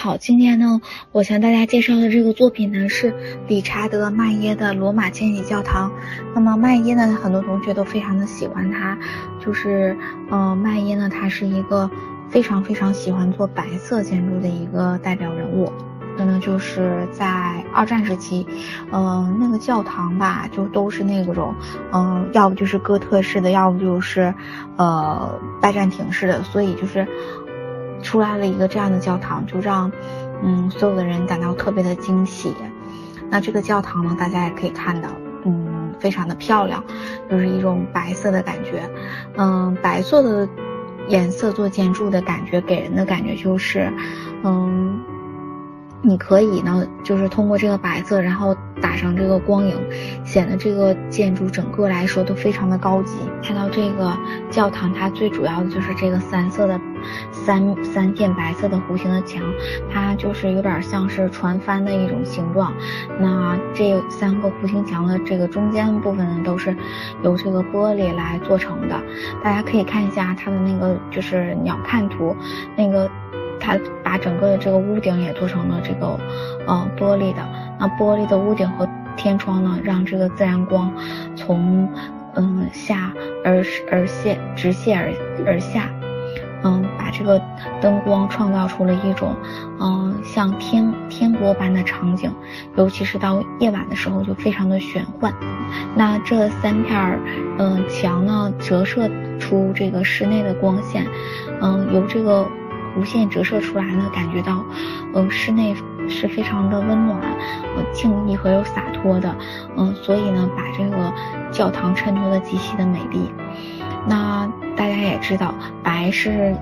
好，今天呢，我向大家介绍的这个作品呢是理查德·麦耶的罗马千禧教堂。那么麦耶呢，很多同学都非常的喜欢他，就是呃，麦耶呢，他是一个非常非常喜欢做白色建筑的一个代表人物。那呢，就是在二战时期，嗯，那个教堂吧，就都是那种，嗯，要不就是哥特式的，要不就是呃拜占庭式的，所以就是。出来了一个这样的教堂，就让嗯所有的人感到特别的惊喜。那这个教堂呢，大家也可以看到，嗯，非常的漂亮，就是一种白色的感觉。嗯，白色的颜色做建筑的感觉，给人的感觉就是，嗯。你可以呢，就是通过这个白色，然后打上这个光影，显得这个建筑整个来说都非常的高级。看到这个教堂，它最主要的就是这个三色的三三片白色的弧形的墙，它就是有点像是船帆的一种形状。那这三个弧形墙的这个中间部分呢，都是由这个玻璃来做成的。大家可以看一下它的那个就是鸟瞰图，那个。它把整个的这个屋顶也做成了这个，呃，玻璃的。那玻璃的屋顶和天窗呢，让这个自然光从，嗯，下而而泻，直泻而而下，嗯，把这个灯光创造出了一种，嗯，像天天国般的场景。尤其是到夜晚的时候，就非常的玄幻。那这三片儿，嗯，墙呢，折射出这个室内的光线，嗯，由这个。无限折射出来呢，感觉到，呃，室内是非常的温暖、呃，静谧和有洒脱的，嗯，所以呢，把这个教堂衬托的极其的美丽。那大家也知道，白是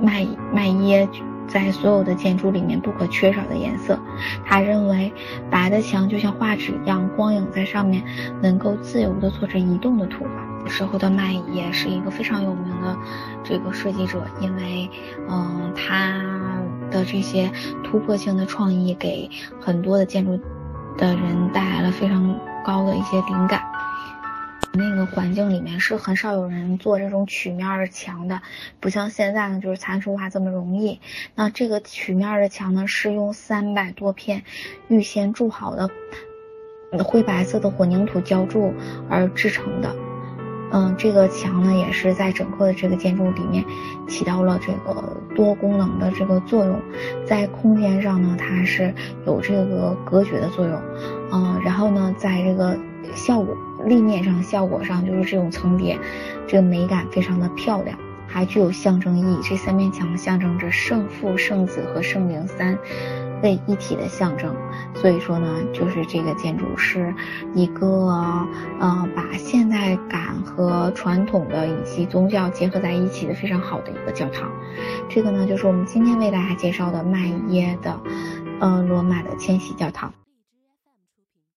麦麦耶在所有的建筑里面不可缺少的颜色。他认为，白的墙就像画纸一样，光影在上面能够自由的做着移动的图画。时候的麦也是一个非常有名的这个设计者，因为嗯他的这些突破性的创意给很多的建筑的人带来了非常高的一些灵感。那个环境里面是很少有人做这种曲面的墙的，不像现在呢就是参数化这么容易。那这个曲面的墙呢是用三百多片预先铸好的灰白色的混凝土浇筑而制成的。嗯，这个墙呢，也是在整个的这个建筑里面起到了这个多功能的这个作用，在空间上呢，它是有这个隔绝的作用，嗯，然后呢，在这个效果立面上效果上，就是这种层叠，这个美感非常的漂亮。还具有象征意义，这三面墙象征着圣父、圣子和圣灵三位一体的象征。所以说呢，就是这个建筑是一个呃把和传统的以及宗教结合在一起的非常好的一个教堂。这个呢，就是我们今天为大家介绍的麦耶的呃罗马的迁徙教堂。